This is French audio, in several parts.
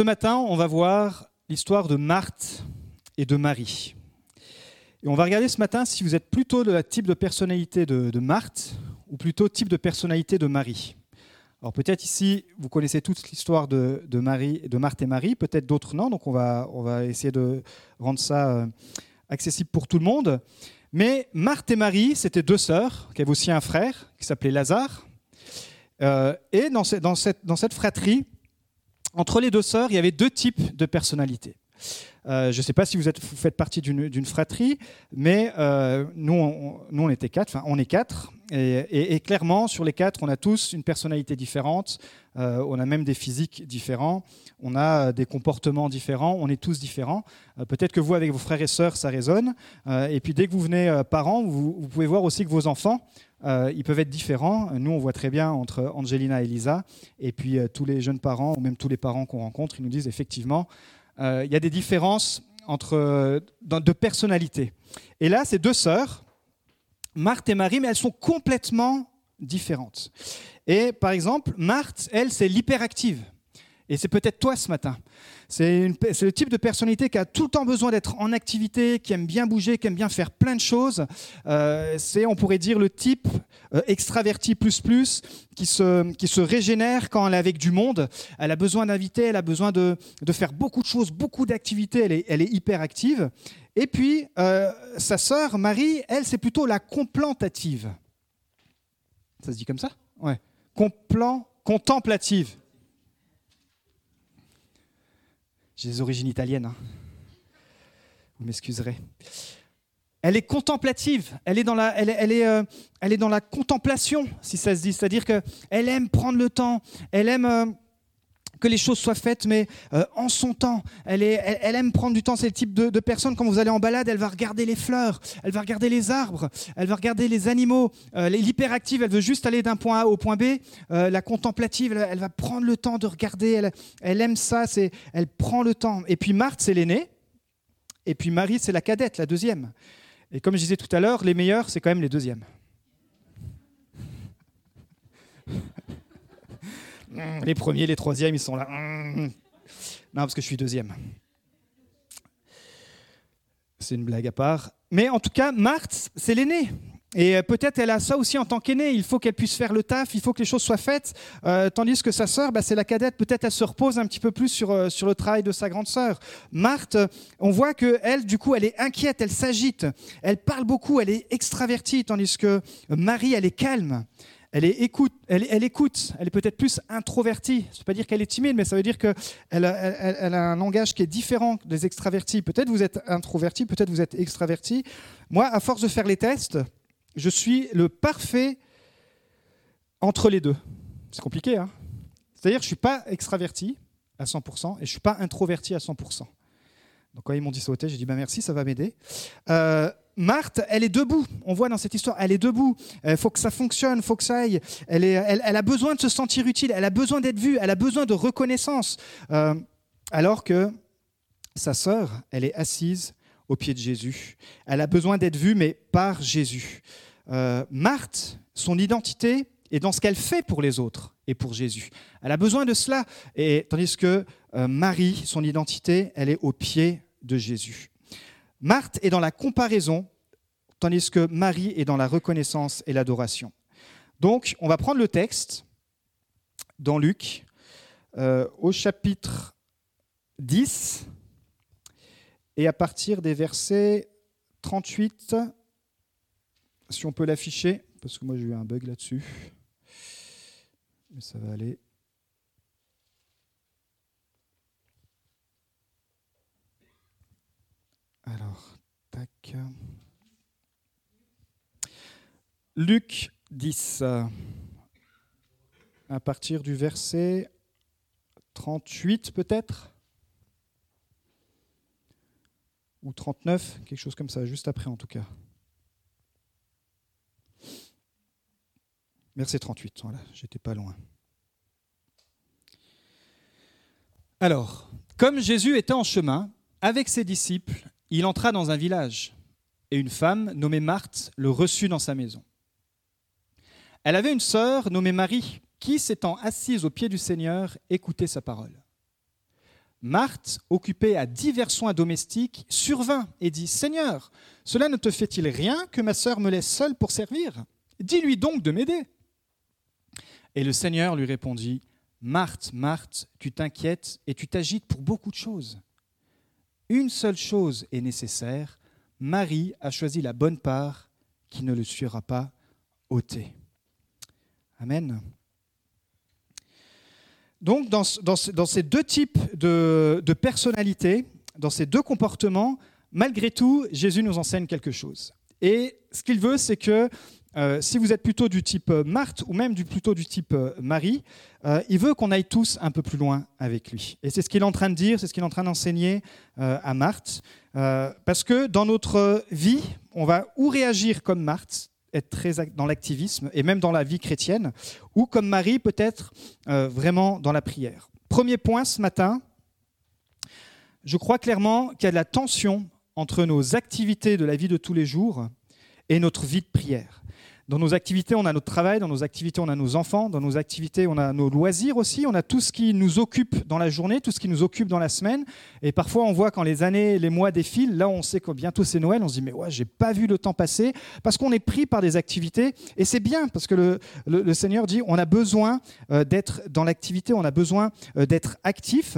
Ce matin, on va voir l'histoire de Marthe et de Marie. Et on va regarder ce matin si vous êtes plutôt de la type de personnalité de, Marthe ou plutôt type de personnalité de Marie. Alors peut-être ici, vous connaissez toute l'histoire de, Marie, de Marthe et Marie, peut-être d'autres non, donc on va, on va essayer de rendre ça euh, accessible pour tout le monde. Mais Marthe et Marie, c'était deux sœurs, qui avaient aussi un frère qui s'appelait Lazare. Euh, et dans, dans, cette, dans cette fratrie, entre les deux sœurs, il y avait deux types de personnalités. Euh, je ne sais pas si vous, êtes, faites partie d'une fratrie, mais euh, nous, on, nous, on était quatre, enfin, on est quatre. Et, clairement, sur les quatre, on a tous une personnalité différente, euh, on a même des physiques différents, on a des comportements différents, on est tous différents. Peut-être que vous, avec vos frères et sœurs, ça résonne. et puis, dès que vous venez parents, vous, vous, pouvez voir aussi que vos enfants, ils peuvent être différents. Nous, on voit très bien entre Angelina et Lisa, et puis tous les jeunes parents, ou même tous les parents qu'on rencontre, ils nous disent effectivement, euh, il y a des différences entre, de personnalité. Et là, c'est deux sœurs, Marthe et Marie, mais elles sont complètement différentes. Et par exemple, Marthe, elle, c'est l'hyperactive. Et c'est peut-être toi ce matin. C'est le type de personnalité qui a tout le temps besoin d'être en activité, qui aime bien bouger, qui aime bien faire plein de choses. Euh, c'est, on pourrait dire, le type euh, extraverti plus plus qui se, régénère quand elle est avec du monde. Elle a besoin d'inviter, elle a besoin de, faire beaucoup de choses, beaucoup d'activités. Elle est, elle est hyper active. Et puis, euh, sa sœur Marie, elle, c'est plutôt la complantative. Ça se dit comme ça? Ouais. Contemplative. J'ai des origines italiennes. Hein. Vous m'excuserez. Elle est contemplative, elle est dans la, elle, euh, elle est dans la contemplation, si ça se dit. C'est-à-dire qu'elle aime prendre le temps, elle aime euh, que les choses soient faites, mais euh, en son temps. Elle, aime prendre du temps. C'est le type de, personne, quand vous allez en balade, elle va regarder les fleurs, elle va regarder les arbres, elle va regarder les animaux. Euh, l'hyperactive, elle veut juste aller d'un point A au point B. Euh, la contemplative, elle, va prendre le temps de regarder. Elle, elle aime ça, elle prend le temps. Et puis Marthe, c'est l'aînée. Et puis Marie, c'est la cadette, la deuxième. Et comme je disais tout à l'heure, les meilleurs, c'est quand même les deuxièmes. Mm. Les premiers, les troisièmes, ils sont là. Mm. Non, parce que je suis deuxième. C'est une blague à part. Mais en tout cas, Marthe, c'est l'aînée. Et euh, peut-être elle a ça aussi en tant qu'aînée. Il faut qu'elle puisse faire le taf, il faut que les choses soient faites. Euh, tandis que sa sœur, bah, c'est la cadette. Peut-être elle se repose un petit peu plus sur, euh, sur le travail de sa grande sœur. Marthe, on voit que elle, du coup, elle est inquiète, elle s'agite, elle parle beaucoup, elle est extravertie, tandis que Marie, elle est calme. Elle, écoute, elle, écoute, elle est peut-être plus introvertie. Ça ne veut pas dire qu'elle est timide, mais ça veut dire qu'elle elle, a un langage qui est différent des extravertis. Peut-être vous êtes introverti, peut-être vous êtes extraverti. Moi, à force de faire les tests, je suis le parfait entre les deux. C'est compliqué, hein C'est-à-dire je ne suis pas extraverti à 100% et je ne suis pas introverti à 100%. Donc quand ils m'ont dit sauter, j'ai dit bah merci, ça va m'aider. Euh, Marthe, elle est debout. On voit dans cette histoire, elle est debout. Il faut que ça fonctionne, faut que ça aille. Elle, a besoin de se sentir utile, elle a besoin d'être vue, elle a besoin de reconnaissance. Euh, alors que sa sœur, elle est assise au pied de Jésus. Elle a besoin d'être vue, mais par Jésus. Euh, Marthe, son identité est dans ce qu'elle fait pour les autres et pour Jésus. Elle a besoin de cela. Et, tandis que euh, Marie, son identité, elle est au pied de Jésus. Marthe est dans la comparaison, tandis que Marie est dans la reconnaissance et l'adoration. Donc, on va prendre le texte dans Luc, euh, au chapitre 10, et à partir des versets 38, si on peut l'afficher, parce que moi j'ai eu un bug là-dessus, mais ça va aller. Alors, tac. Luc 10, à partir du verset 38 peut-être? Ou 39, quelque chose comme ça, juste après en tout cas. Verset 38, voilà, j'étais pas loin. Alors, comme Jésus était en chemin avec ses disciples, il entra dans un village, et une femme nommée Marthe le reçut dans sa maison. Elle avait une sœur nommée Marie, qui, s'étant assise au pied du Seigneur, écoutait sa parole. Marthe, occupée à divers soins domestiques, survint et dit Seigneur, cela ne te fait-il rien que ma sœur me laisse seule pour servir? Dis-lui donc de m'aider. Et le Seigneur lui répondit Marthe, Marthe, tu t'inquiètes et tu t'agites pour beaucoup de choses. Une seule chose est nécessaire Marie a choisi la bonne part qui ne le sera pas ôtée. Amen. Donc, dans, ces deux types de, de personnalités, dans ces deux comportements, malgré tout, Jésus nous enseigne quelque chose. Et ce qu'il veut, c'est que euh, si vous êtes plutôt du type euh, Marthe ou même plutôt du type euh, Marie, il veut qu'on aille tous un peu plus loin avec lui. Et c'est ce qu'il est en train de dire, c'est ce qu'il est en train d'enseigner à Marthe. parce que dans notre vie, on va ou réagir comme Marthe, être très dans l'activisme et même dans la vie chrétienne, ou comme Marie, peut-être vraiment dans la prière. Premier point ce matin, je crois clairement qu'il y a de la tension entre nos activités de la vie de tous les jours et notre vie de prière. Dans nos activités, on a notre travail, dans nos activités, on a nos enfants, dans nos activités, on a nos loisirs aussi, on a tout ce qui nous occupe dans la journée, tout ce qui nous occupe dans la semaine. Et parfois, on voit quand les années, les mois défilent, là, on sait que bientôt c'est Noël, on se dit, mais ouais, j'ai pas vu le temps passer, parce qu'on est pris par des activités. Et c'est bien, parce que le, Seigneur dit, on a besoin euh, d'être dans l'activité, on a besoin euh, d'être actif.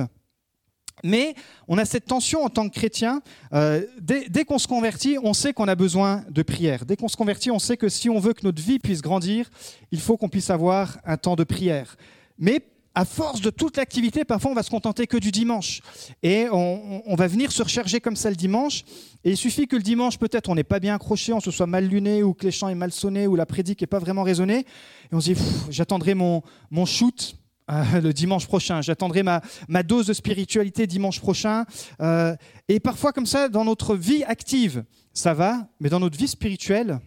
Mais on a cette tension en tant que chrétien. Euh, dès, qu'on se convertit, on sait qu'on a besoin de prière. Dès qu'on se convertit, on sait que si on veut que notre vie puisse grandir, il faut qu'on puisse avoir un temps de prière. Mais à force de toute l'activité, parfois on va se contenter que du dimanche. Et on, va venir se recharger comme ça le dimanche. Et il suffit que le dimanche, peut-être, on n'est pas bien accroché, on se soit mal luné, ou que les chants est mal sonné, ou la prédique n'est pas vraiment raisonnée. Et on se dit, j'attendrai mon shoot euh, le dimanche prochain. J'attendrai ma, ma, dose de spiritualité dimanche prochain. Euh, et parfois, comme ça, dans notre vie active, ça va, mais dans notre vie spirituelle,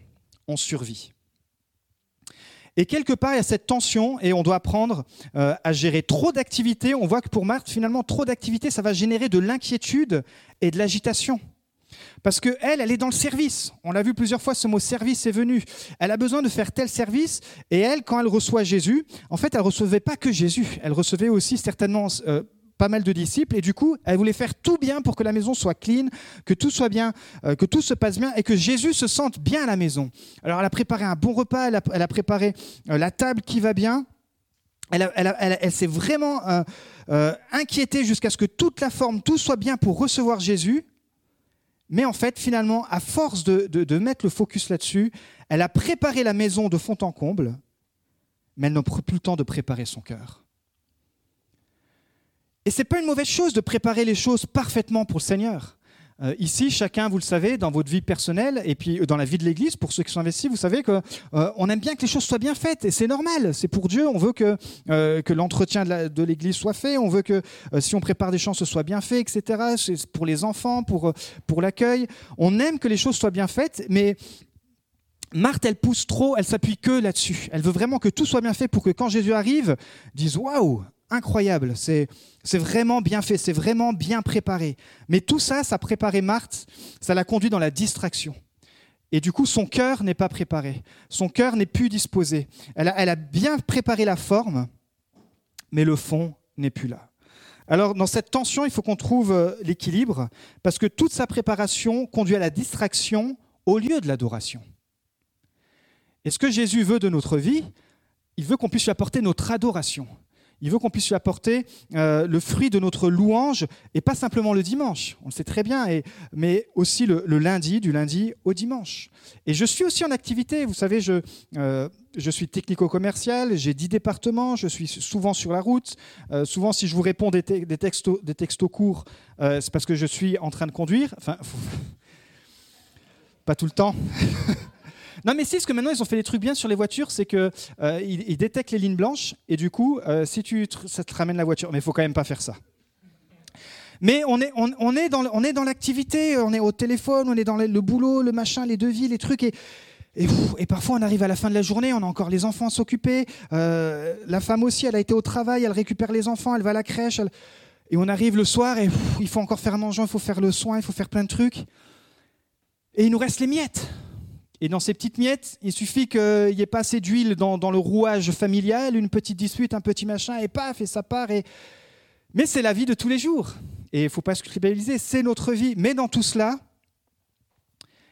on survit. Et quelque part, il y a cette tension et on doit apprendre euh, à gérer trop d'activités. On voit que pour Marthe, finalement, trop d'activités, ça va générer de l'inquiétude et de l'agitation. Parce qu'elle, elle, elle est dans le service. On l'a vu plusieurs fois, ce mot service est venu. Elle a besoin de faire tel service. Et elle, quand elle reçoit Jésus, en fait, elle recevait pas que Jésus. Elle recevait aussi certainement euh, pas mal de disciples. Et du coup, elle voulait faire tout bien pour que la maison soit clean, que tout soit bien, euh, que tout se passe bien et que Jésus se sente bien à la maison. Alors, elle a préparé un bon repas, elle a, préparé euh, la table qui va bien. Elle, s'est vraiment inquiétée jusqu'à ce que toute la forme, tout soit bien pour recevoir Jésus. Mais en fait, finalement, à force de, mettre le focus là-dessus, elle a préparé la maison de fond en comble, mais elle n'a plus le temps de préparer son cœur. Et ce n'est pas une mauvaise chose de préparer les choses parfaitement pour le Seigneur. Euh, ici, chacun, vous le savez, dans votre vie personnelle et puis euh, dans la vie de l'Église, pour ceux qui sont investis, vous savez qu'on euh, aime bien que les choses soient bien faites et c'est normal. C'est pour Dieu. On veut que, que l'entretien de l'Église soit fait. On veut que si on prépare des chants, ce soit bien fait, etc. C'est pour les enfants, pour, pour l'accueil. On aime que les choses soient bien faites, mais Marthe, elle pousse trop, elle s'appuie que là-dessus. Elle veut vraiment que tout soit bien fait pour que quand Jésus arrive, dise waouh, incroyable, c'est vraiment bien fait, c'est vraiment bien préparé. Mais tout ça, ça a préparé Marthe, ça l'a conduit dans la distraction. Et du coup, son cœur n'est pas préparé, son cœur n'est plus disposé. Elle a, elle a bien préparé la forme, mais le fond n'est plus là. Alors, dans cette tension, il faut qu'on trouve euh, l'équilibre, parce que toute sa préparation conduit à la distraction au lieu de l'adoration. Et ce que Jésus veut de notre vie, il veut qu'on puisse lui apporter notre adoration. Il veut qu'on puisse lui apporter euh, le fruit de notre louange, et pas simplement le dimanche, on le sait très bien, mais aussi le, lundi, du lundi au dimanche. Et je suis aussi en activité, vous savez, je, euh, suis technico-commercial, j'ai 10 départements, je suis souvent sur la route. Euh, souvent, si je vous réponds des, des, textos, des textos courts, c'est parce que je suis en train de conduire. Enfin, pas tout le temps. Non, mais si, ce que maintenant ils ont fait des trucs bien sur les voitures, c'est qu'ils euh, ils détectent les lignes blanches et du coup, euh, si tu ça te ramène la voiture, mais il faut quand même pas faire ça. Mais on est, on, on est dans l'activité, on est au téléphone, on est dans le, boulot, le machin, les devis, les trucs. Et, et, parfois, on arrive à la fin de la journée, on a encore les enfants à s'occuper. Euh, la femme aussi, elle a été au travail, elle récupère les enfants, elle va à la crèche. Et on arrive le soir et il faut encore faire manger, il faut faire le soin, il faut faire plein de trucs. Et il nous reste les miettes. Et dans ces petites miettes, il suffit qu'il n'y ait pas assez d'huile dans, le rouage familial, une petite dispute, un petit machin, et paf, et ça part. Mais c'est la vie de tous les jours. Et il ne faut pas se culpabiliser, c'est notre vie. Mais dans tout cela,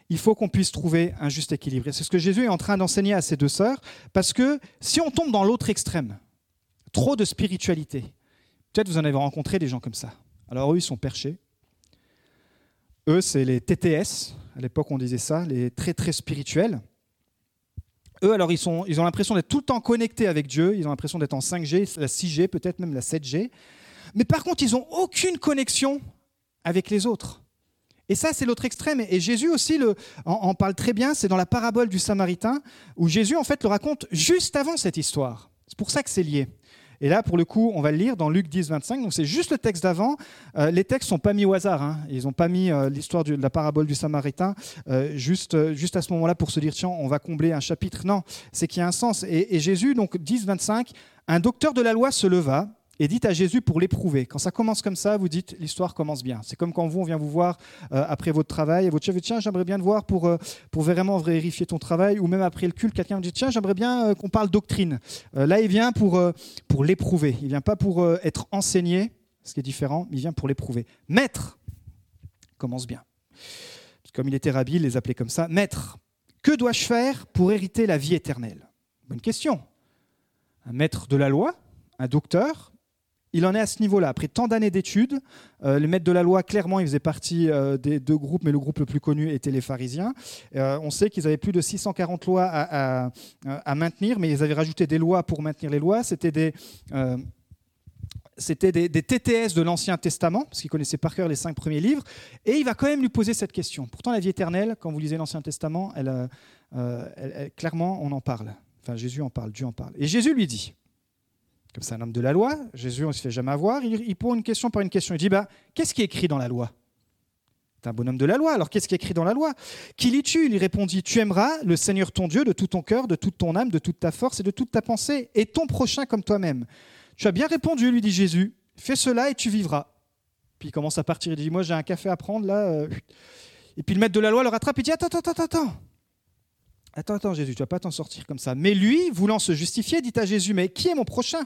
il faut qu'on puisse trouver un juste équilibre. Et c'est ce que Jésus est en train d'enseigner à ses deux sœurs, parce que si on tombe dans l'autre extrême, trop de spiritualité, peut-être vous en avez rencontré des gens comme ça. Alors eux, ils sont perchés. Eux, c'est les TTS, à l'époque on disait ça, les très très spirituels. Eux, alors, ils, ils ont l'impression d'être tout le temps connectés avec Dieu, ils ont l'impression d'être en 5G, la 6G, peut-être même la 7G. Mais par contre, ils n'ont aucune connexion avec les autres. Et ça, c'est l'autre extrême. Et Jésus aussi en, parle très bien. C'est dans la parabole du Samaritain, où Jésus, en fait, le raconte juste avant cette histoire. C'est pour ça que c'est lié. Et là, pour le coup, on va le lire dans Luc 10, 25. Donc, c'est juste le texte d'avant. Euh, les textes sont pas mis au hasard. Hein. Ils n'ont pas mis euh, l'histoire de la parabole du Samaritain euh, juste, juste à ce moment-là pour se dire tiens, on va combler un chapitre. Non, c'est qu'il y a un sens. Et, et Jésus, donc 10, 25, un docteur de la loi se leva et dites à Jésus pour l'éprouver. Quand ça commence comme ça, vous dites l'histoire commence bien. C'est comme quand vous, on vient vous voir euh, après votre travail et votre chef dit tiens, j'aimerais bien te voir pour, euh, pour vraiment vérifier ton travail. Ou même après le culte, quelqu'un vous dit tiens, j'aimerais bien euh, qu'on parle doctrine. là, il vient pour, pour l'éprouver. Il vient pas pour être enseigné, ce qui est différent, il vient pour l'éprouver. Maître commence bien. Comme il était rabbi, il les appelait comme ça. Maître, que dois-je faire pour hériter la vie éternelle? Bonne question. Un maître de la loi, un docteur, il en est à ce niveau-là. Après tant d'années d'études, euh, les maîtres de la loi, clairement, ils faisaient partie euh, des deux groupes, mais le groupe le plus connu était les pharisiens. Euh, on sait qu'ils avaient plus de 640 lois à, maintenir, mais ils avaient rajouté des lois pour maintenir les lois. C'était des TTS de l'Ancien Testament, parce qu'il connaissait par cœur les cinq premiers livres, et il va quand même lui poser cette question. Pourtant, la vie éternelle, quand vous lisez l'Ancien Testament, elle, clairement, on en parle. Enfin, Jésus en parle, Dieu en parle. Et Jésus lui dit, comme c'est un homme de la loi, Jésus, on ne se fait jamais avoir, il, pose une question par une question. Il dit, bah, qu'est-ce qui est écrit dans la loi? Un bonhomme de la loi, alors qu'est-ce qui est écrit dans la loi? Qui lis-tu? Il lui répondit, tu aimeras le Seigneur ton Dieu de tout ton cœur, de toute ton âme, de toute ta force et de toute ta pensée, et ton prochain comme toi-même. Tu as bien répondu, lui dit Jésus, fais cela et tu vivras. Puis il commence à partir, il dit, moi j'ai un café à prendre là. Euh. Et puis le maître de la loi le rattrape et dit, attends, attends, attends, attends. Attends, attends, Jésus, tu vas pas t'en sortir comme ça. Mais lui, voulant se justifier, dit à Jésus, mais qui est mon prochain?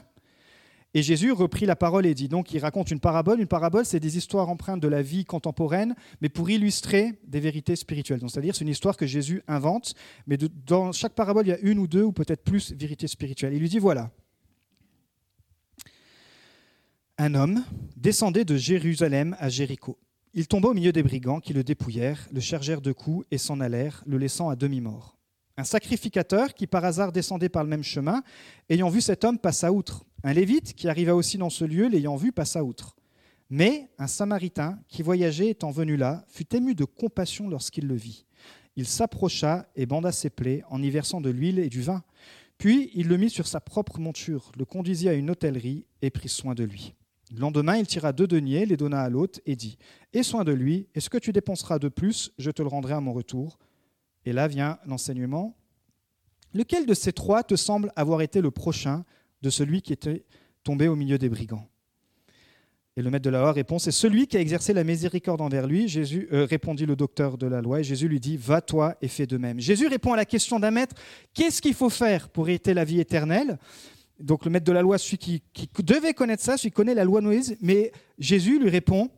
Et Jésus reprit la parole et dit, donc il raconte une parabole. Une parabole, c'est des histoires empreintes de la vie contemporaine, mais pour illustrer des vérités spirituelles. c'est-à-dire, c'est une histoire que Jésus invente, mais dans chaque parabole, il y a une ou deux ou peut-être plus vérités spirituelles. Il lui dit, voilà, un homme descendait de Jérusalem à Jéricho. Il tomba au milieu des brigands qui le dépouillèrent, le chargèrent de coups et s'en allèrent, le laissant à demi-mort. Un sacrificateur qui par hasard descendait par le même chemin, ayant vu cet homme, passa outre. Un lévite qui arriva aussi dans ce lieu, l'ayant vu, passa outre. Mais un samaritain qui voyageait étant venu là, fut ému de compassion lorsqu'il le vit. Il s'approcha et banda ses plaies en y versant de l'huile et du vin. Puis il le mit sur sa propre monture, le conduisit à une hôtellerie et prit soin de lui. Le lendemain, il tira deux deniers, les donna à l'hôte et dit Aie soin de lui, et ce que tu dépenseras de plus, je te le rendrai à mon retour. Et là vient l'enseignement. Lequel de ces trois te semble avoir été le prochain de celui qui était tombé au milieu des brigands? Et le maître de la loi répond, c'est celui qui a exercé la miséricorde envers lui. Jésus euh, répondit le docteur de la loi, et Jésus lui dit, va-toi et fais de même. Jésus répond à la question d'un maître, qu'est-ce qu'il faut faire pour hériter la vie éternelle? Donc le maître de la loi, celui qui, devait connaître ça, celui qui connaît la loi Moïse, mais Jésus lui répond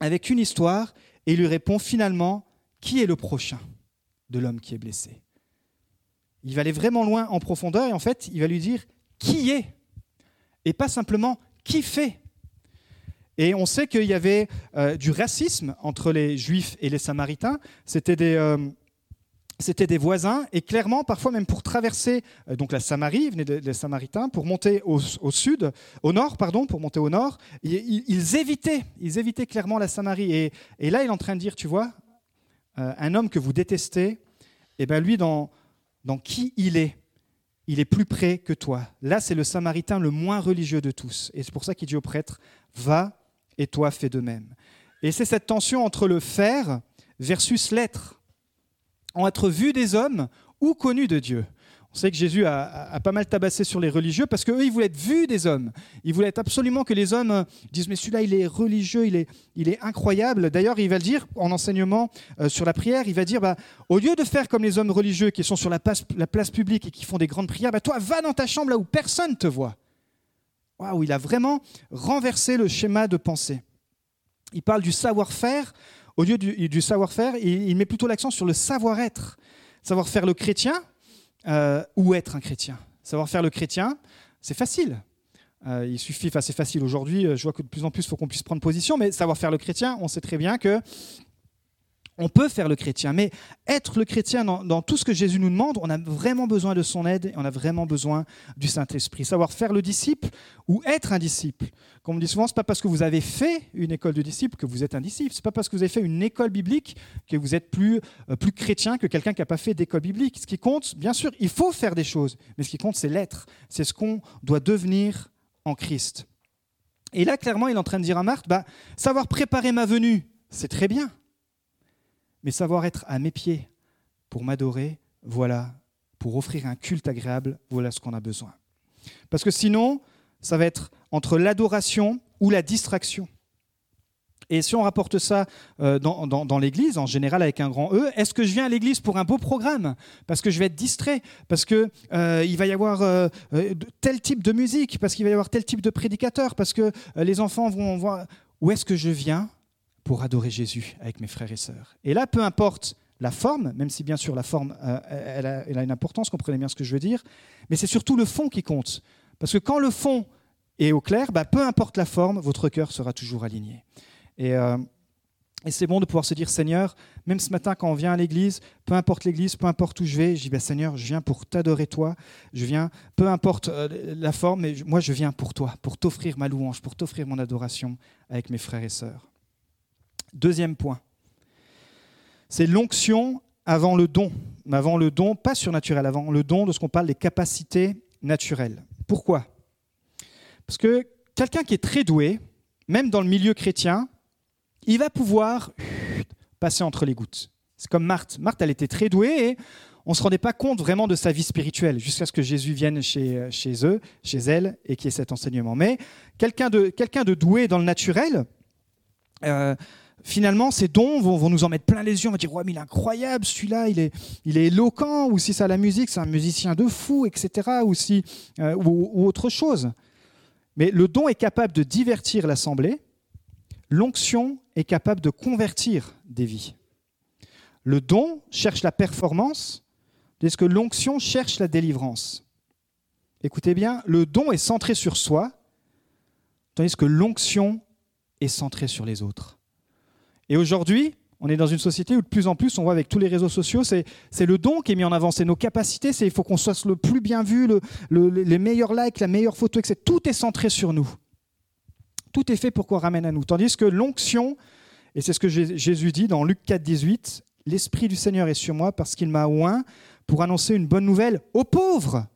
avec une histoire, et il lui répond finalement, qui est le prochain? De l'homme qui est blessé. Il va aller vraiment loin en profondeur et en fait, il va lui dire qui est? Et pas simplement qui fait? Et on sait qu'il y avait euh, du racisme entre les Juifs et les Samaritains. C'était des, euh, c'était des voisins et clairement, parfois même pour traverser euh, donc la Samarie, venaient des, Samaritains, pour monter au, sud, au nord, pardon, pour monter au nord, ils, ils, évitaient, ils évitaient clairement la Samarie. Et, et là, il est en train de dire, tu vois, euh, un homme que vous détestez, et eh bien lui, dans, dans qui il est, il est plus près que toi. Là, c'est le samaritain le moins religieux de tous. Et c'est pour ça qu'il dit au prêtre, va et toi fais de même. Et c'est cette tension entre le faire versus l'être, en être vu des hommes ou connu de Dieu. On sait que Jésus a, pas mal tabassé sur les religieux parce qu'eux, ils voulaient être vus des hommes. Ils voulaient absolument que les hommes disent Mais celui-là, il est religieux, il est, incroyable. D'ailleurs, il va le dire en enseignement euh, sur la prière il va dire bah, Au lieu de faire comme les hommes religieux qui sont sur la place, la place publique et qui font des grandes prières, bah, toi, va dans ta chambre là où personne te voit. Waouh, il a vraiment renversé le schéma de pensée. Il parle du savoir-faire. Au lieu du, savoir-faire, il, met plutôt l'accent sur le savoir-être. Savoir faire le chrétien euh, ou être un chrétien. Savoir faire le chrétien, c'est facile. Euh, il suffit, enfin c'est facile aujourd'hui, euh, je vois que de plus en plus il faut qu'on puisse prendre position, mais savoir faire le chrétien, on sait très bien que on peut faire le chrétien, mais être le chrétien dans, tout ce que Jésus nous demande, on a vraiment besoin de son aide et on a vraiment besoin du Saint-Esprit. Savoir faire le disciple ou être un disciple. Comme on dit souvent, ce n'est pas parce que vous avez fait une école de disciples que vous êtes un disciple. Ce n'est pas parce que vous avez fait une école biblique que vous êtes plus, euh, plus chrétien que quelqu'un qui n'a pas fait d'école biblique. Ce qui compte, bien sûr, il faut faire des choses, mais ce qui compte, c'est l'être. C'est ce qu'on doit devenir en Christ. Et là, clairement, il est en train de dire à Marthe, bah, savoir préparer ma venue, c'est très bien mais savoir être à mes pieds pour m'adorer, voilà, pour offrir un culte agréable, voilà ce qu'on a besoin. Parce que sinon, ça va être entre l'adoration ou la distraction. Et si on rapporte ça euh, dans, l'Église, en général avec un grand E, est-ce que je viens à l'Église pour un beau programme? Parce que je vais être distrait, parce qu'il euh, va y avoir euh, tel type de musique, parce qu'il va y avoir tel type de prédicateur, parce que les enfants vont voir... Où est-ce que je viens? Pour adorer Jésus avec mes frères et sœurs. Et là, peu importe la forme, même si bien sûr la forme, euh, elle, a, une importance, comprenez bien ce que je veux dire, mais c'est surtout le fond qui compte. Parce que quand le fond est au clair, bah, peu importe la forme, votre cœur sera toujours aligné. Et, euh, et c'est bon de pouvoir se dire, Seigneur, même ce matin quand on vient à l'église, peu importe l'église, peu importe où je vais, je dis, bah, Seigneur, je viens pour t'adorer toi, je viens, peu importe euh, la forme, mais moi je viens pour toi, pour t'offrir ma louange, pour t'offrir mon adoration avec mes frères et sœurs. Deuxième point, c'est l'onction avant le don. Avant le don, pas surnaturel, avant le don de ce qu'on parle des capacités naturelles. Pourquoi? Parce que quelqu'un qui est très doué, même dans le milieu chrétien, il va pouvoir passer entre les gouttes. C'est comme Marthe. Marthe, elle était très douée et on ne se rendait pas compte vraiment de sa vie spirituelle jusqu'à ce que Jésus vienne chez, eux, chez elle, et qu'il y ait cet enseignement. Mais quelqu'un de, de doué dans le naturel, euh, finalement, ces dons vont, nous en mettre plein les yeux. On va dire, ouais, mais il est incroyable, celui-là, il est, il est éloquent, ou si c'est la musique, c'est un musicien de fou, etc., ou, euh, ou, autre chose. Mais le don est capable de divertir l'assemblée, l'onction est capable de convertir des vies. Le don cherche la performance, tandis que l'onction cherche la délivrance? Écoutez bien, le don est centré sur soi, tandis que l'onction est centrée sur les autres. Et aujourd'hui, on est dans une société où de plus en plus, on voit avec tous les réseaux sociaux, c'est le don qui est mis en avant, c'est nos capacités, c'est il faut qu'on soit le plus bien vu, le, les meilleurs likes, la meilleure photo, etc. Tout est centré sur nous. Tout est fait pour qu'on ramène à nous. Tandis que l'onction, et c'est ce que Jésus dit dans Luc 4, 18, l'Esprit du Seigneur est sur moi parce qu'il m'a oint pour annoncer une bonne nouvelle aux pauvres.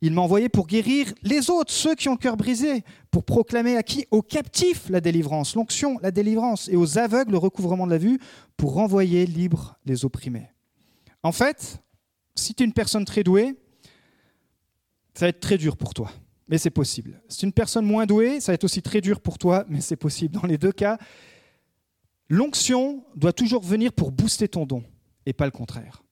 Il m'a envoyé pour guérir les autres, ceux qui ont le cœur brisé, pour proclamer à qui? Aux captifs la délivrance, l'onction, la délivrance, et aux aveugles le recouvrement de la vue, pour renvoyer libres les opprimés. En fait, si tu es une personne très douée, ça va être très dur pour toi, mais c'est possible. Si tu es une personne moins douée, ça va être aussi très dur pour toi, mais c'est possible. Dans les deux cas, l'onction doit toujours venir pour booster ton don, et pas le contraire.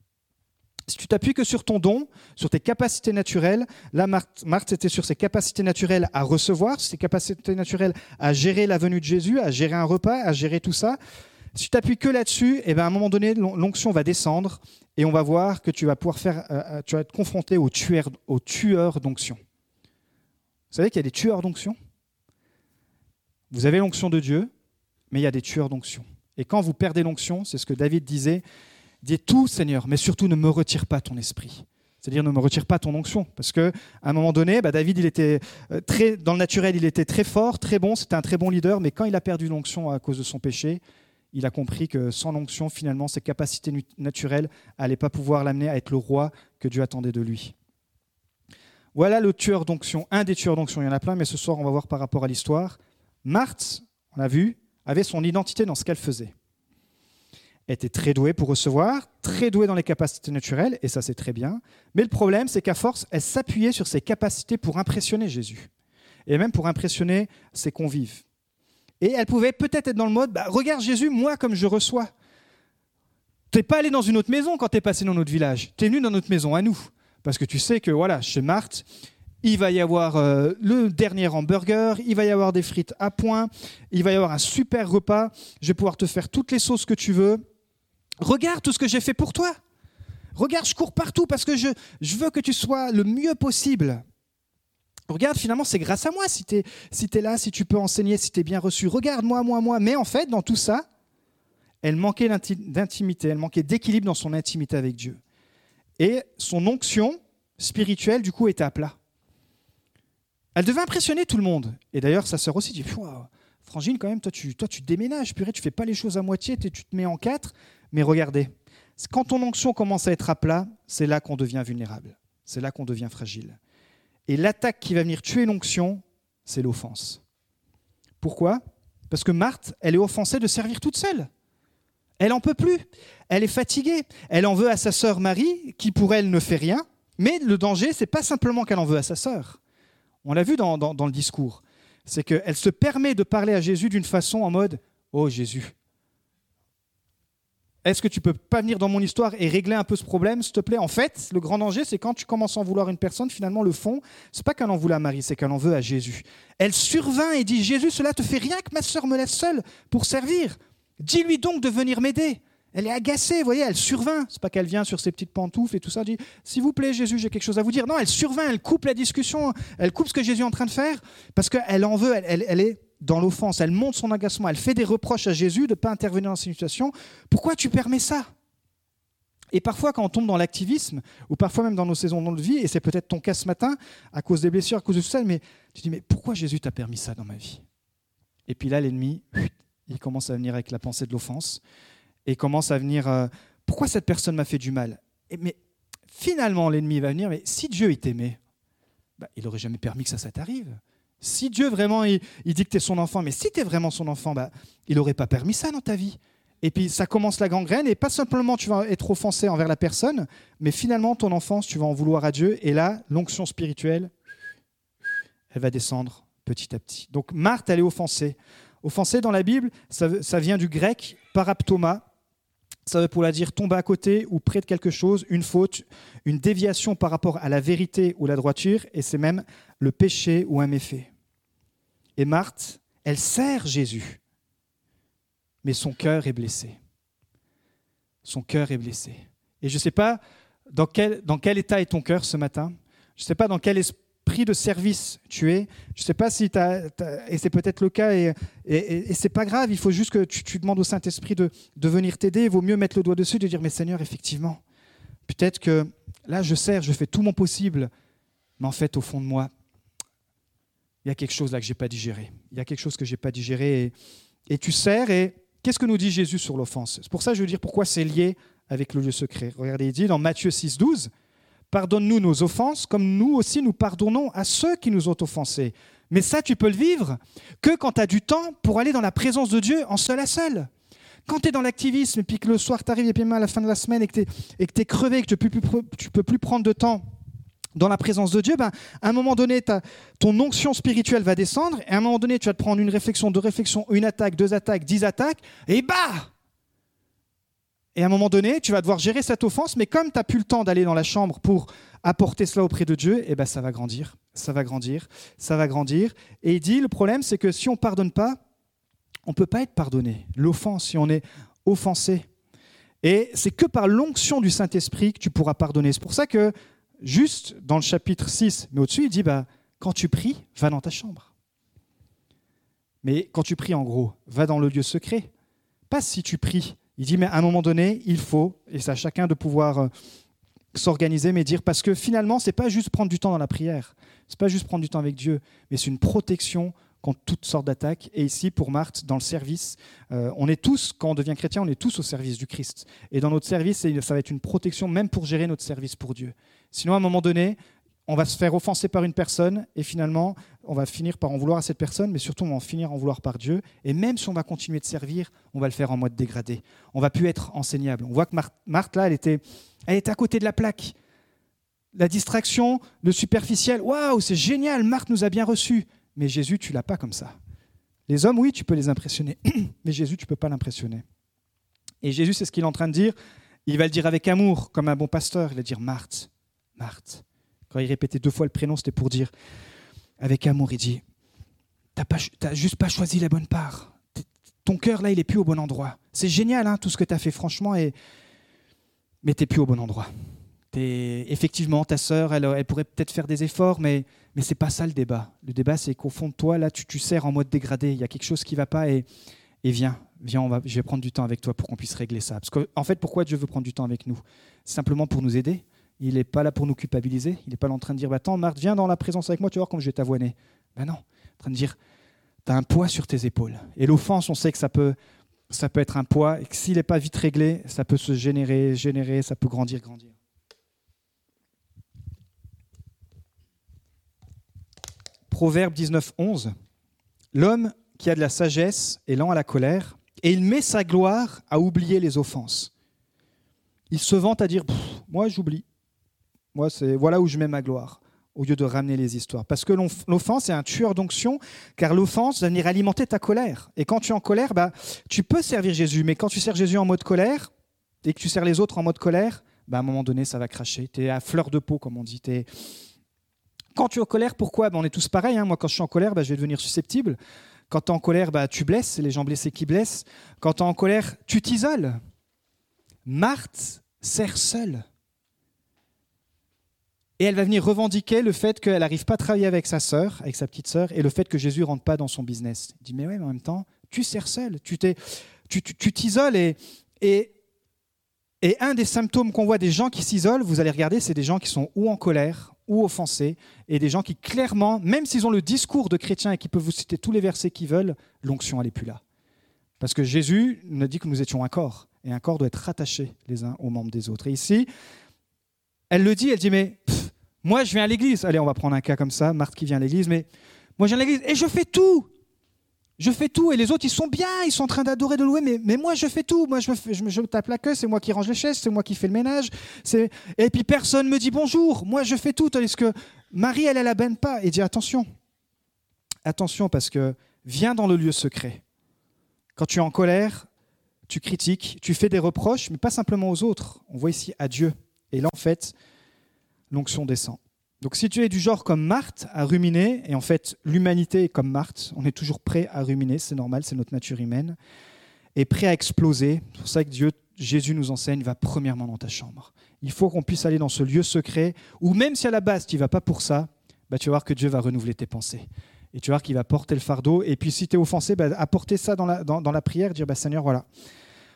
Si tu t'appuies que sur ton don, sur tes capacités naturelles, là, Marthe, était sur ses capacités naturelles à recevoir, ses capacités naturelles à gérer la venue de Jésus, à gérer un repas, à gérer tout ça. Si tu t'appuies que là-dessus, et eh ben à un moment donné, l'onction va descendre et on va voir que tu vas pouvoir faire, euh, euh, tu vas être confronté aux tueurs, aux tueurs d'onction. Vous savez qu'il y a des tueurs d'onction? Vous avez l'onction de Dieu, mais il y a des tueurs d'onction. Et quand vous perdez l'onction, c'est ce que David disait, Dis tout, Seigneur, mais surtout ne me retire pas ton esprit. C'est-à-dire ne me retire pas ton onction. Parce qu'à un moment donné, bah, David, il était euh, très, dans le naturel, il était très fort, très bon, c'était un très bon leader, mais quand il a perdu l'onction à cause de son péché, il a compris que sans l'onction, finalement, ses capacités naturelles n'allaient pas pouvoir l'amener à être le roi que Dieu attendait de lui. Voilà le tueur d'onction, un des tueurs d'onction. Il y en a plein, mais ce soir, on va voir par rapport à l'histoire. Marthe, on l'a vu, avait son identité dans ce qu'elle faisait était très douée pour recevoir, très douée dans les capacités naturelles, et ça c'est très bien. Mais le problème, c'est qu'à force, elle s'appuyait sur ses capacités pour impressionner Jésus, et même pour impressionner ses convives. Et elle pouvait peut-être être dans le mode, bah, regarde Jésus, moi comme je reçois. Tu n'es pas allé dans une autre maison quand tu es passé dans notre village, tu es venu dans notre maison à nous. Parce que tu sais que voilà, chez Marthe, il va y avoir euh, le dernier hamburger, il va y avoir des frites à point, il va y avoir un super repas, je vais pouvoir te faire toutes les sauces que tu veux. Regarde tout ce que j'ai fait pour toi. Regarde, je cours partout parce que je, je veux que tu sois le mieux possible. Regarde, finalement, c'est grâce à moi si tu es, si là, si tu peux enseigner, si tu es bien reçu. Regarde, moi, moi, moi. Mais en fait, dans tout ça, elle manquait d'intimité, elle manquait d'équilibre dans son intimité avec Dieu. Et son onction spirituelle, du coup, était à plat. Elle devait impressionner tout le monde. Et d'ailleurs, sa sœur aussi dit Frangine, quand même, toi tu, toi, tu déménages, purée, tu fais pas les choses à moitié, tu te mets en quatre. Mais regardez, quand ton onction commence à être à plat, c'est là qu'on devient vulnérable. C'est là qu'on devient fragile. Et l'attaque qui va venir tuer l'onction, c'est l'offense. Pourquoi? Parce que Marthe, elle est offensée de servir toute seule. Elle en peut plus. Elle est fatiguée. Elle en veut à sa sœur Marie, qui pour elle ne fait rien. Mais le danger, c'est pas simplement qu'elle en veut à sa sœur. On l'a vu dans, dans, le discours. C'est qu'elle se permet de parler à Jésus d'une façon en mode Oh Jésus, est-ce que tu peux pas venir dans mon histoire et régler un peu ce problème, s'il te plaît? En fait, le grand danger, c'est quand tu commences à en vouloir une personne, finalement, le fond, c'est pas qu'elle en voulait à Marie, c'est qu'elle en veut à Jésus. Elle survint et dit Jésus, cela te fait rien que ma sœur me laisse seule pour servir. Dis-lui donc de venir m'aider. Elle est agacée, vous voyez, elle survint. C'est pas qu'elle vient sur ses petites pantoufles et tout ça, dit S'il vous plaît, Jésus, j'ai quelque chose à vous dire. Non, elle survint, elle coupe la discussion, elle coupe ce que Jésus est en train de faire, parce qu'elle en veut, elle, elle est dans l'offense, elle montre son agacement, elle fait des reproches à Jésus de ne pas intervenir dans cette situation. Pourquoi tu permets ça? Et parfois, quand on tombe dans l'activisme, ou parfois même dans nos saisons de vie, et c'est peut-être ton cas ce matin, à cause des blessures, à cause de tout ça, mais tu dis, mais pourquoi Jésus t'a permis ça dans ma vie? Et puis là, l'ennemi, il commence à venir avec la pensée de l'offense, et commence à venir, euh, pourquoi cette personne m'a fait du mal? Mais finalement, l'ennemi va venir, mais si Dieu t'aimait, bah, il n'aurait jamais permis que ça, ça t'arrive. Si Dieu vraiment, il, dit que tu es son enfant, mais si tu es vraiment son enfant, bah, il n'aurait pas permis ça dans ta vie. Et puis ça commence la gangrène, et pas simplement tu vas être offensé envers la personne, mais finalement ton enfance, tu vas en vouloir à Dieu, et là, l'onction spirituelle, elle va descendre petit à petit. Donc Marthe, elle est offensée. Offensée dans la Bible, ça, ça vient du grec paraptoma, ça veut pour la dire tomber à côté ou près de quelque chose, une faute, une déviation par rapport à la vérité ou la droiture, et c'est même le péché ou un méfait. Et Marthe, elle sert Jésus, mais son cœur est blessé. Son cœur est blessé. Et je ne sais pas dans quel, dans quel état est ton cœur ce matin. Je ne sais pas dans quel esprit de service tu es. Je ne sais pas si tu as, et c'est peut-être le cas, et, et, et, c'est pas grave, il faut juste que tu, demandes au Saint-Esprit de, de venir t'aider. Il vaut mieux mettre le doigt dessus, de dire, mais Seigneur, effectivement, peut-être que là, je sers, je fais tout mon possible, mais en fait, au fond de moi, il y a quelque chose là que j'ai pas digéré. Il y a quelque chose que j'ai pas digéré. Et, tu sers, et qu'est-ce que nous dit Jésus sur l'offense? C'est pour ça que je veux dire pourquoi c'est lié avec le lieu secret. Regardez, il dit dans Matthieu 6, 12, Pardonne-nous nos offenses, comme nous aussi nous pardonnons à ceux qui nous ont offensés. Mais ça, tu peux le vivre que quand tu as du temps pour aller dans la présence de Dieu en seul à seul. Quand tu es dans l'activisme et puis que le soir tu et puis à la fin de la semaine et que tu es, crevé, que tu ne peux plus prendre de temps dans la présence de Dieu, ben, à un moment donné, ton onction spirituelle va descendre, et à un moment donné, tu vas te prendre une réflexion, deux réflexions, une attaque, deux attaques, dix attaques, et bah Et à un moment donné, tu vas devoir gérer cette offense, mais comme tu n'as plus le temps d'aller dans la chambre pour apporter cela auprès de Dieu, et eh ben, ça va grandir, ça va grandir, ça va grandir. Et il dit, le problème, c'est que si on ne pardonne pas, on ne peut pas être pardonné. L'offense, si on est offensé. Et c'est que par l'onction du Saint-Esprit que tu pourras pardonner. C'est pour ça que juste dans le chapitre 6, mais au-dessus, il dit, bah, quand tu pries, va dans ta chambre. Mais quand tu pries, en gros, va dans le lieu secret. Pas si tu pries. Il dit, mais à un moment donné, il faut, et c'est à chacun de pouvoir euh, s'organiser, mais dire, parce que finalement, c'est pas juste prendre du temps dans la prière, c'est pas juste prendre du temps avec Dieu, mais c'est une protection contre toutes sortes d'attaques. Et ici, pour Marthe, dans le service, euh, on est tous, quand on devient chrétien, on est tous au service du Christ. Et dans notre service, ça va être une protection même pour gérer notre service pour Dieu. Sinon, à un moment donné, on va se faire offenser par une personne et finalement, on va finir par en vouloir à cette personne, mais surtout, on va en finir en vouloir par Dieu. Et même si on va continuer de servir, on va le faire en mode dégradé. On va plus être enseignable. On voit que Marthe, là, elle était, elle était à côté de la plaque. La distraction, le superficiel, waouh, c'est génial, Marthe nous a bien reçus. Mais Jésus, tu l'as pas comme ça. Les hommes, oui, tu peux les impressionner, mais Jésus, tu peux pas l'impressionner. Et Jésus, c'est ce qu'il est en train de dire. Il va le dire avec amour, comme un bon pasteur. Il va dire Marthe, Quand il répétait deux fois le prénom, c'était pour dire, avec amour, il dit, t'as, pas, juste pas choisi la bonne part. Ton cœur, là, il est plus au bon endroit. C'est génial, hein, tout ce que tu as fait, franchement, et... mais tu plus au bon endroit. Effectivement, ta sœur, elle, elle pourrait peut-être faire des efforts, mais, mais c'est pas ça le débat. Le débat, c'est qu'au fond de toi, là, tu, tu sers en mode dégradé. Il y a quelque chose qui va pas, et, et viens, viens, va, je vais prendre du temps avec toi pour qu'on puisse régler ça. Parce qu'en en fait, pourquoi Dieu veut prendre du temps avec nous? Simplement pour nous aider. Il n'est pas là pour nous culpabiliser. Il n'est pas là en train de dire, bah, attends, Marthe, viens dans la présence avec moi, tu vas voir comme je vais t'avoiner. Ben non, en train de dire, tu as un poids sur tes épaules. Et l'offense, on sait que ça peut, ça peut être un poids, et que s'il n'est pas vite réglé, ça peut se générer, générer, ça peut grandir, grandir. Proverbe 19, 11. L'homme qui a de la sagesse est lent à la colère, et il met sa gloire à oublier les offenses. Il se vante à dire Moi, j'oublie. Moi, c'est voilà où je mets ma gloire, au lieu de ramener les histoires. Parce que l'offense est un tueur d'onction, car l'offense va venir alimenter ta colère. Et quand tu es en colère, bah, tu peux servir Jésus, mais quand tu sers Jésus en mode colère, et que tu sers les autres en mode colère, bah, à un moment donné, ça va cracher. Tu es à fleur de peau, comme on dit. Quand tu es en colère, pourquoi? Bah, On est tous pareils. Hein. Moi, quand je suis en colère, bah, je vais devenir susceptible. Quand tu es en colère, bah, tu blesses, les gens blessés qui blessent. Quand tu es en colère, tu t'isoles. Marthe sert seule. Et elle va venir revendiquer le fait qu'elle n'arrive pas à travailler avec sa sœur, avec sa petite sœur, et le fait que Jésus ne rentre pas dans son business. Il dit, mais oui, mais en même temps, tu sers seul, tu t'isoles. et, et, et un des symptômes qu'on voit des gens qui s'isolent, vous allez regarder, c'est des gens qui sont ou en colère, ou offensés, et des gens qui clairement, même s'ils ont le discours de chrétien et qui peuvent vous citer tous les versets qu'ils veulent, l'onction, n'est plus là. Parce que Jésus nous a dit que nous étions un corps, et un corps doit être rattaché les uns aux membres des autres. Et ici, elle le dit, elle dit, mais moi je viens à l'église. Allez, on va prendre un cas comme ça, Marthe qui vient à l'église, mais moi je viens à l'église et je fais tout je fais tout et les autres ils sont bien, ils sont en train d'adorer, de louer, mais, moi je fais tout. Moi je me, tape la queue, c'est moi qui range les chaises, c'est moi qui fais le ménage. Et puis personne me dit bonjour, moi je fais tout. Tandis que Marie, elle, elle la benne pas et dit attention, attention parce que viens dans le lieu secret. Quand tu es en colère, tu critiques, tu fais des reproches, mais pas simplement aux autres. On voit ici à Dieu. Et là en fait, l'onction descend. Donc si tu es du genre comme Marthe à ruminer, et en fait l'humanité est comme Marthe, on est toujours prêt à ruminer, c'est normal, c'est notre nature humaine, et prêt à exploser. C'est pour ça que Dieu, Jésus nous enseigne, va premièrement dans ta chambre. Il faut qu'on puisse aller dans ce lieu secret, où même si à la base tu vas pas pour ça, bah, tu vas voir que Dieu va renouveler tes pensées. Et tu vas voir qu'il va porter le fardeau. Et puis si tu es offensé, bah, apporter ça dans la, dans, la prière, dire bah, Seigneur, voilà,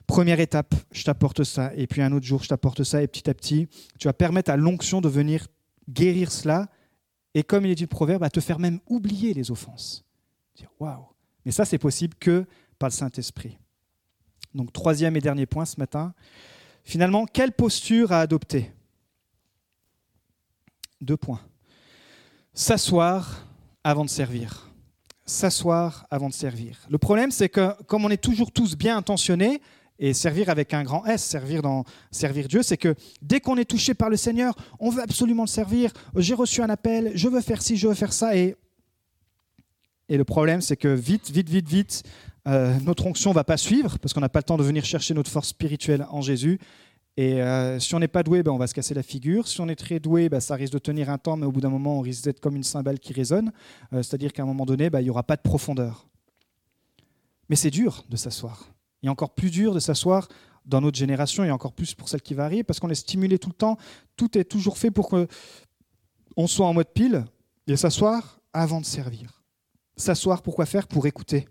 Première étape, je t'apporte ça. Et puis un autre jour, je t'apporte ça. Et petit à petit, tu vas permettre à l'onction de venir guérir cela, et comme il est dit le proverbe, à te faire même oublier les offenses. Dire waouh Mais ça, c'est possible que par le Saint-Esprit. Donc, troisième et dernier point ce matin. Finalement, quelle posture à adopter? Deux points. S'asseoir avant de servir. S'asseoir avant de servir. Le problème, c'est que comme on est toujours tous bien intentionnés, et servir avec un grand S, servir, dans, servir Dieu, c'est que dès qu'on est touché par le Seigneur, on veut absolument le servir. J'ai reçu un appel, je veux faire ci, je veux faire ça. Et, et le problème, c'est que vite, vite, vite, vite, euh, notre onction ne va pas suivre parce qu'on n'a pas le temps de venir chercher notre force spirituelle en Jésus. Et euh, si on n'est pas doué, ben, on va se casser la figure. Si on est très doué, ben, ça risque de tenir un temps, mais au bout d'un moment, on risque d'être comme une cymbale qui résonne. Euh, c'est-à-dire qu'à un moment donné, ben, il n'y aura pas de profondeur. Mais c'est dur de s'asseoir. Il est encore plus dur de s'asseoir dans notre génération et encore plus pour celle qui va arriver parce qu'on est stimulé tout le temps. Tout est toujours fait pour qu'on soit en mode pile et s'asseoir avant de servir. S'asseoir pour quoi faire? Pour écouter.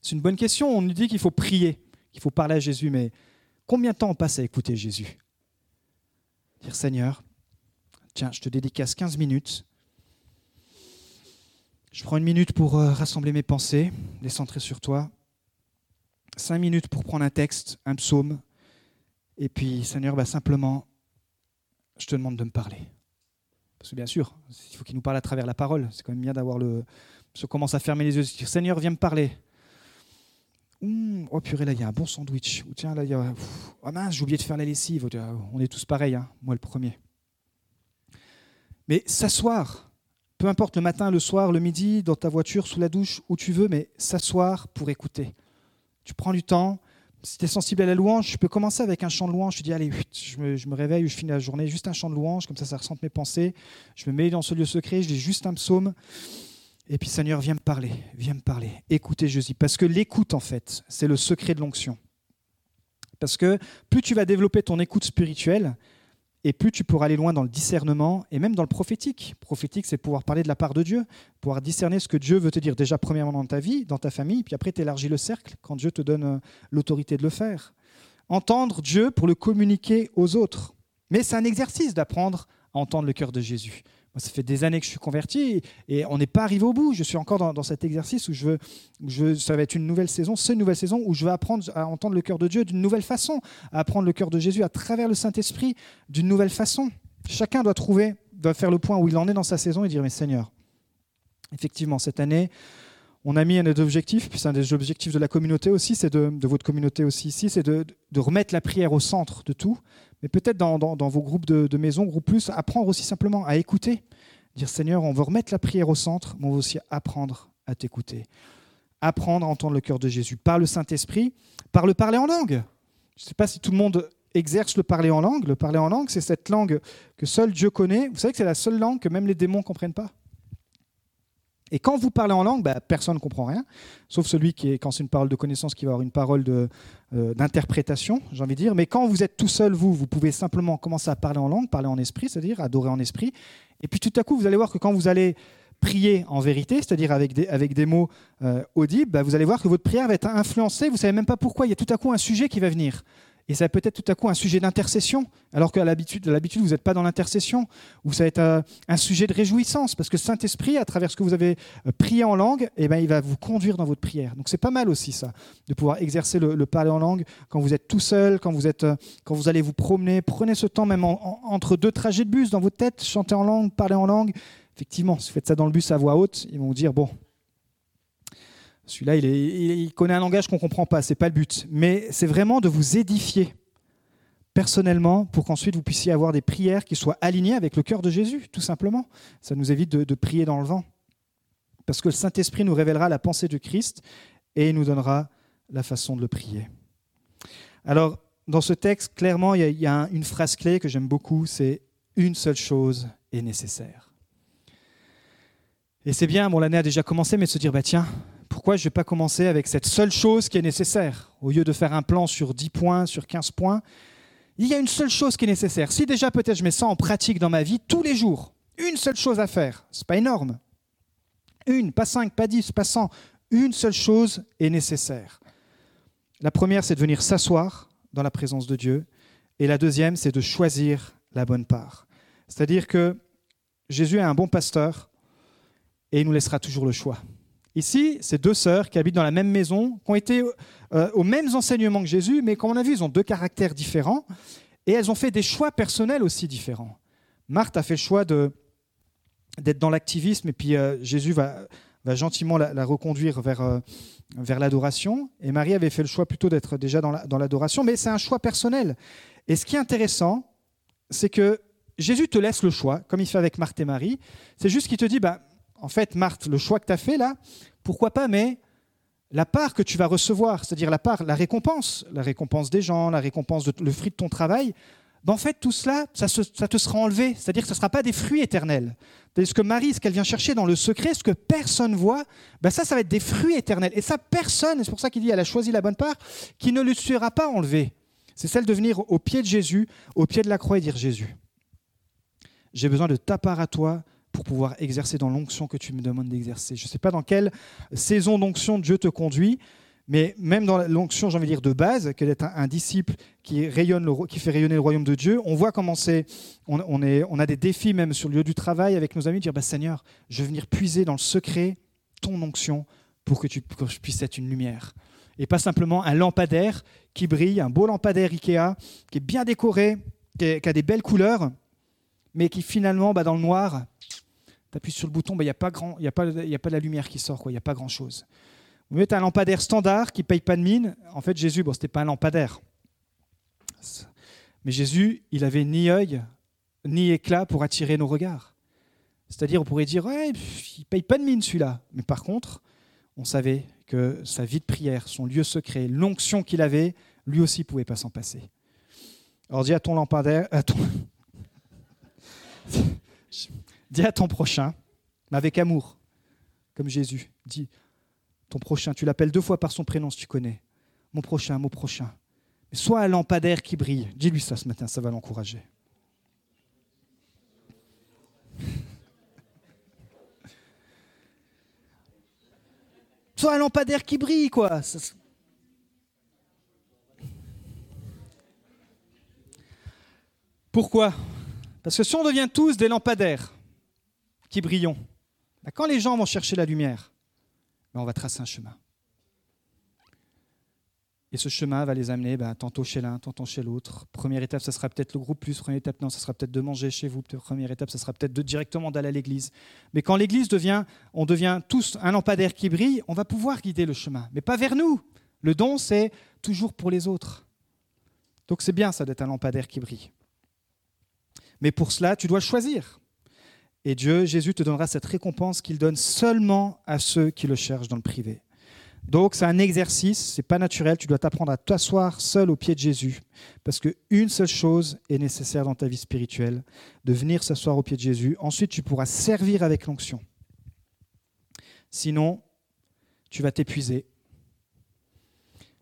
C'est une bonne question. On nous dit qu'il faut prier, qu'il faut parler à Jésus, mais combien de temps on passe à écouter Jésus? Dire Seigneur, tiens, je te dédicace 15 minutes. Je prends une minute pour euh, rassembler mes pensées, les centrer sur toi cinq minutes pour prendre un texte, un psaume, et puis Seigneur, bah, simplement, je te demande de me parler. Parce que bien sûr, il faut qu'il nous parle à travers la parole. C'est quand même bien d'avoir le. Se commence à fermer les yeux, Seigneur, viens me parler. oh purée, là, il y a un bon sandwich. Ou tiens, là, il. Oh mince, j'ai oublié de faire la lessive. On est tous pareils, hein. moi le premier. Mais s'asseoir, peu importe le matin, le soir, le midi, dans ta voiture, sous la douche, où tu veux, mais s'asseoir pour écouter. Tu prends du temps Si tu es sensible à la louange, je peux commencer avec un chant de louange. Je dis, allez, je me, je me réveille, je finis la journée, juste un chant de louange, comme ça, ça ressente mes pensées. Je me mets dans ce lieu secret, je dis juste un psaume. Et puis, Seigneur, viens me parler, viens me parler. Écoutez Jésus. Parce que l'écoute, en fait, c'est le secret de l'onction. Parce que plus tu vas développer ton écoute spirituelle, et plus tu pourras aller loin dans le discernement et même dans le prophétique. Prophétique, c'est pouvoir parler de la part de Dieu, pouvoir discerner ce que Dieu veut te dire déjà premièrement dans ta vie, dans ta famille, puis après tu élargis le cercle quand Dieu te donne euh, l'autorité de le faire. Entendre Dieu pour le communiquer aux autres. Mais c'est un exercice d'apprendre à entendre le cœur de Jésus ça fait des années que je suis converti et on n'est pas arrivé au bout. Je suis encore dans, cet exercice où je veux, ça va être une nouvelle saison, c'est une nouvelle saison où je veux apprendre à entendre le cœur de Dieu d'une nouvelle façon, à apprendre le cœur de Jésus à travers le Saint-Esprit d'une nouvelle façon. Chacun doit trouver, doit faire le point où il en est dans sa saison et dire, mais Seigneur, effectivement, cette année, on a mis un des objectifs, puis c'est un des objectifs de la communauté aussi, c'est de, votre communauté aussi ici, c'est de, remettre la prière au centre de tout. Mais peut-être dans, vos groupes de, de maison, groupe plus, apprendre aussi simplement à écouter. Dire Seigneur, on veut remettre la prière au centre, mais on veut aussi apprendre à t'écouter. Apprendre à entendre le cœur de Jésus par le Saint-Esprit, par le parler en langue. Je ne sais pas si tout le monde exerce le parler en langue. Le parler en langue, c'est cette langue que seul Dieu connaît. Vous savez que c'est la seule langue que même les démons ne comprennent pas. Et quand vous parlez en langue, bah, personne ne comprend rien, sauf celui qui est, quand c'est une parole de connaissance, qui va avoir une parole euh, d'interprétation, j'ai envie de dire. Mais quand vous êtes tout seul, vous, vous pouvez simplement commencer à parler en langue, parler en esprit, c'est-à-dire adorer en esprit. Et puis tout à coup, vous allez voir que quand vous allez prier en vérité, c'est-à-dire avec des, mots euh, audibles, bah, vous allez voir que votre prière va être influencée, vous ne savez même pas pourquoi, il y a tout à coup un sujet qui va venir. Et ça peut être tout à coup un sujet d'intercession, alors qu'à l'habitude, l'habitude vous n'êtes pas dans l'intercession, ou ça va être euh, un sujet de réjouissance, parce que Saint-Esprit, à travers ce que vous avez euh, prié en langue, eh ben, il va vous conduire dans votre prière. Donc c'est pas mal aussi ça, de pouvoir exercer le, parler en langue quand vous êtes tout seul, quand vous, êtes, euh, quand vous allez vous promener. Prenez ce temps même entre deux trajets de bus dans votre tête, chanter en langue, parler en langue. Effectivement, si vous faites ça dans le bus à voix haute, ils vont vous dire, bon, celui-là, il, connaît un langage qu'on ne comprend pas, ce n'est pas le but. Mais c'est vraiment de vous édifier personnellement pour qu'ensuite vous puissiez avoir des prières qui soient alignées avec le cœur de Jésus, tout simplement. Ça nous évite de, prier dans le vent. Parce que le Saint-Esprit nous révélera la pensée de Christ et nous donnera la façon de le prier. Alors, dans ce texte, clairement, il y a, il y a une phrase clé que j'aime beaucoup, c'est une seule chose est nécessaire. Et c'est bien, bon, l'année a déjà commencé, mais de se dire, bah, tiens, pourquoi je ne vais pas commencer avec cette seule chose qui est nécessaire? Au lieu de faire un plan sur 10 points, sur 15 points, il y a une seule chose qui est nécessaire. Si déjà peut-être je mets ça en pratique dans ma vie tous les jours, une seule chose à faire, ce n'est pas énorme. Une, pas cinq, pas dix, pas cent. Une seule chose est nécessaire. La première, c'est de venir s'asseoir dans la présence de Dieu. Et la deuxième, c'est de choisir la bonne part. C'est-à-dire que Jésus est un bon pasteur et il nous laissera toujours le choix. Ici, c'est deux sœurs qui habitent dans la même maison, qui ont été euh, aux mêmes enseignements que Jésus, mais comme on a vu, ils ont deux caractères différents et elles ont fait des choix personnels aussi différents. Marthe a fait le choix d'être dans l'activisme et puis euh, Jésus va, va gentiment la, reconduire vers, euh, vers l'adoration. Et Marie avait fait le choix plutôt d'être déjà dans l'adoration, mais c'est un choix personnel. Et ce qui est intéressant, c'est que Jésus te laisse le choix, comme il fait avec Marthe et Marie. C'est juste qu'il te dit, bah, en fait, Marthe, le choix que tu as fait là, pourquoi pas, mais la part que tu vas recevoir, c'est-à-dire la part, la récompense, la récompense des gens, la récompense, de, le fruit de ton travail, ben en fait, tout cela, ça, te sera enlevé. C'est-à-dire que ce ne sera pas des fruits éternels. Ce que Marie, ce qu'elle vient chercher dans le secret, ce que personne voit, ben ça, ça va être des fruits éternels. Et ça, personne, c'est pour ça qu'il dit, elle a choisi la bonne part, qui ne lui sera pas enlevé. C'est celle de venir au pied de Jésus, au pied de la croix et dire Jésus, j'ai besoin de ta part à toi, pour pouvoir exercer dans l'onction que tu me demandes d'exercer. Je ne sais pas dans quelle saison d'onction Dieu te conduit, mais même dans l'onction, j'ai envie de dire, de base, que d'être un, disciple qui, rayonne qui fait rayonner le royaume de Dieu, on voit comment c'est, on, a des défis même sur le lieu du travail avec nos amis, dire, bah, Seigneur, je vais venir puiser dans le secret ton onction pour que je puisse être une lumière. Et pas simplement un lampadaire qui brille, un beau lampadaire Ikea, qui est bien décoré, qui, a des belles couleurs, mais qui finalement, bah, dans le noir, tu appuies sur le bouton, il bah, n'y a, pas grand, y a, pas, la lumière qui sort, il n'y a pas grand-chose. Vous mettez un lampadaire standard qui ne paye pas de mine. En fait, Jésus, bon, ce n'était pas un lampadaire. Mais Jésus, il avait ni œil, ni éclat pour attirer nos regards. C'est-à-dire, on pourrait dire, ouais, il ne paye pas de mine celui-là. Mais par contre, on savait que sa vie de prière, son lieu secret, l'onction qu'il avait, lui aussi pouvait pas s'en passer. Alors dis à ton lampadaire, à ton... dis à ton prochain, mais avec amour, comme Jésus. Dis ton prochain, tu l'appelles deux fois par son prénom si tu connais. Mon prochain, mon prochain. Sois un lampadaire qui brille. Dis-lui ça ce matin, ça va l'encourager. Sois un lampadaire qui brille, quoi. Pourquoi? Parce que si on devient tous des lampadaires qui brillons, bah, quand les gens vont chercher la lumière, bah, on va tracer un chemin. Et ce chemin va les amener bah, tantôt chez l'un, tantôt chez l'autre. Première étape, ça sera peut-être le groupe plus. Première étape, non, ça sera peut-être de manger chez vous. Première étape, ça sera peut-être de directement d'aller à l'église. Mais quand l'église devient, on devient tous un lampadaire qui brille, on va pouvoir guider le chemin. Mais pas vers nous. Le don, c'est toujours pour les autres. Donc c'est bien ça d'être un lampadaire qui brille. Mais pour cela, tu dois choisir. Et Dieu, Jésus, te donnera cette récompense qu'il donne seulement à ceux qui le cherchent dans le privé. Donc c'est un exercice, c'est pas naturel, tu dois t'apprendre à t'asseoir seul au pied de Jésus parce qu'une seule chose est nécessaire dans ta vie spirituelle, de venir s'asseoir au pied de Jésus. Ensuite, tu pourras servir avec l'onction. Sinon, tu vas t'épuiser.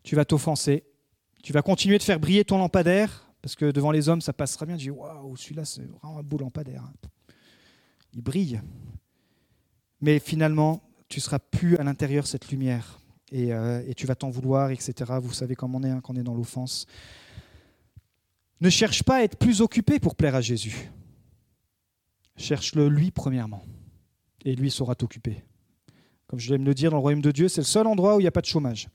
Tu vas t'offenser. Tu vas continuer de faire briller ton lampadaire parce que devant les hommes, ça passera bien. Tu dis waouh, celui-là, c'est vraiment un beau lampadaire. Il brille. Mais finalement, tu seras plus à l'intérieur cette lumière euh, et, tu vas t'en vouloir, etc. Vous savez comment on est hein, quand on est dans l'offense. Ne cherche pas à être plus occupé pour plaire à Jésus. Cherche-le lui premièrement. Et lui saura t'occuper. Comme je l'aime le dire, dans le royaume de Dieu, c'est le seul endroit où il n'y a pas de chômage.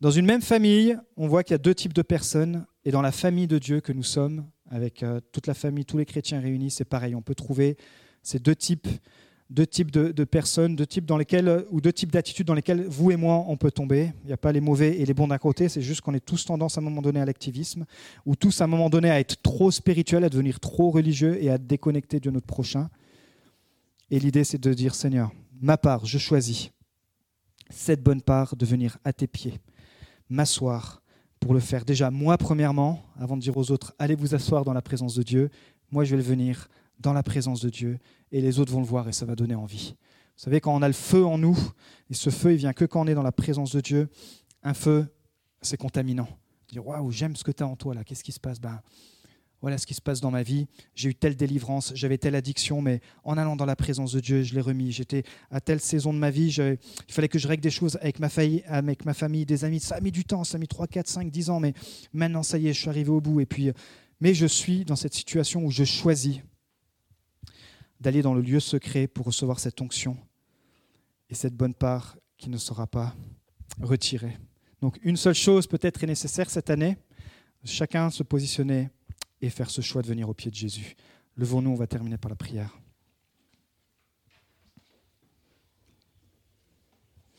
Dans une même famille, on voit qu'il y a deux types de personnes. Et dans la famille de Dieu que nous sommes, avec euh, toute la famille, tous les chrétiens réunis, c'est pareil. On peut trouver ces deux types deux types de, personnes, deux types dans lesquels, ou deux types d'attitudes dans lesquelles vous et moi on peut tomber. Il n'y a pas les mauvais et les bons d'un côté, c'est juste qu'on est tous tendance à un moment donné à l'activisme, ou tous à un moment donné à être trop spirituel, à devenir trop religieux et à déconnecter de notre prochain. Et l'idée c'est de dire Seigneur, ma part, je choisis cette bonne part de venir à tes pieds, m'asseoir pour le faire déjà moi premièrement, avant de dire aux autres allez vous asseoir dans la présence de Dieu, moi je vais le venir dans la présence de Dieu et les autres vont le voir et ça va donner envie. Vous savez, quand on a le feu en nous, et ce feu, il vient que quand on est dans la présence de Dieu, un feu, c'est contaminant. Dire, waouh, j'aime ce que tu as en toi là, qu'est-ce qui se passe? Ben, Voilà ce qui se passe dans ma vie. J'ai eu telle délivrance, j'avais telle addiction, mais en allant dans la présence de Dieu, je l'ai remis. J'étais à telle saison de ma vie, il fallait que je règle des choses avec ma, famille, avec ma famille, des amis. Ça a mis du temps, ça a mis 3, 4, 5, 10 ans, mais maintenant, ça y est, je suis arrivé au bout. Et puis, mais je suis dans cette situation où je choisis d'aller dans le lieu secret pour recevoir cette onction et cette bonne part qui ne sera pas retirée. Donc une seule chose peut-être est nécessaire cette année, chacun se positionner et faire ce choix de venir au pied de Jésus. Levons-nous, on va terminer par la prière.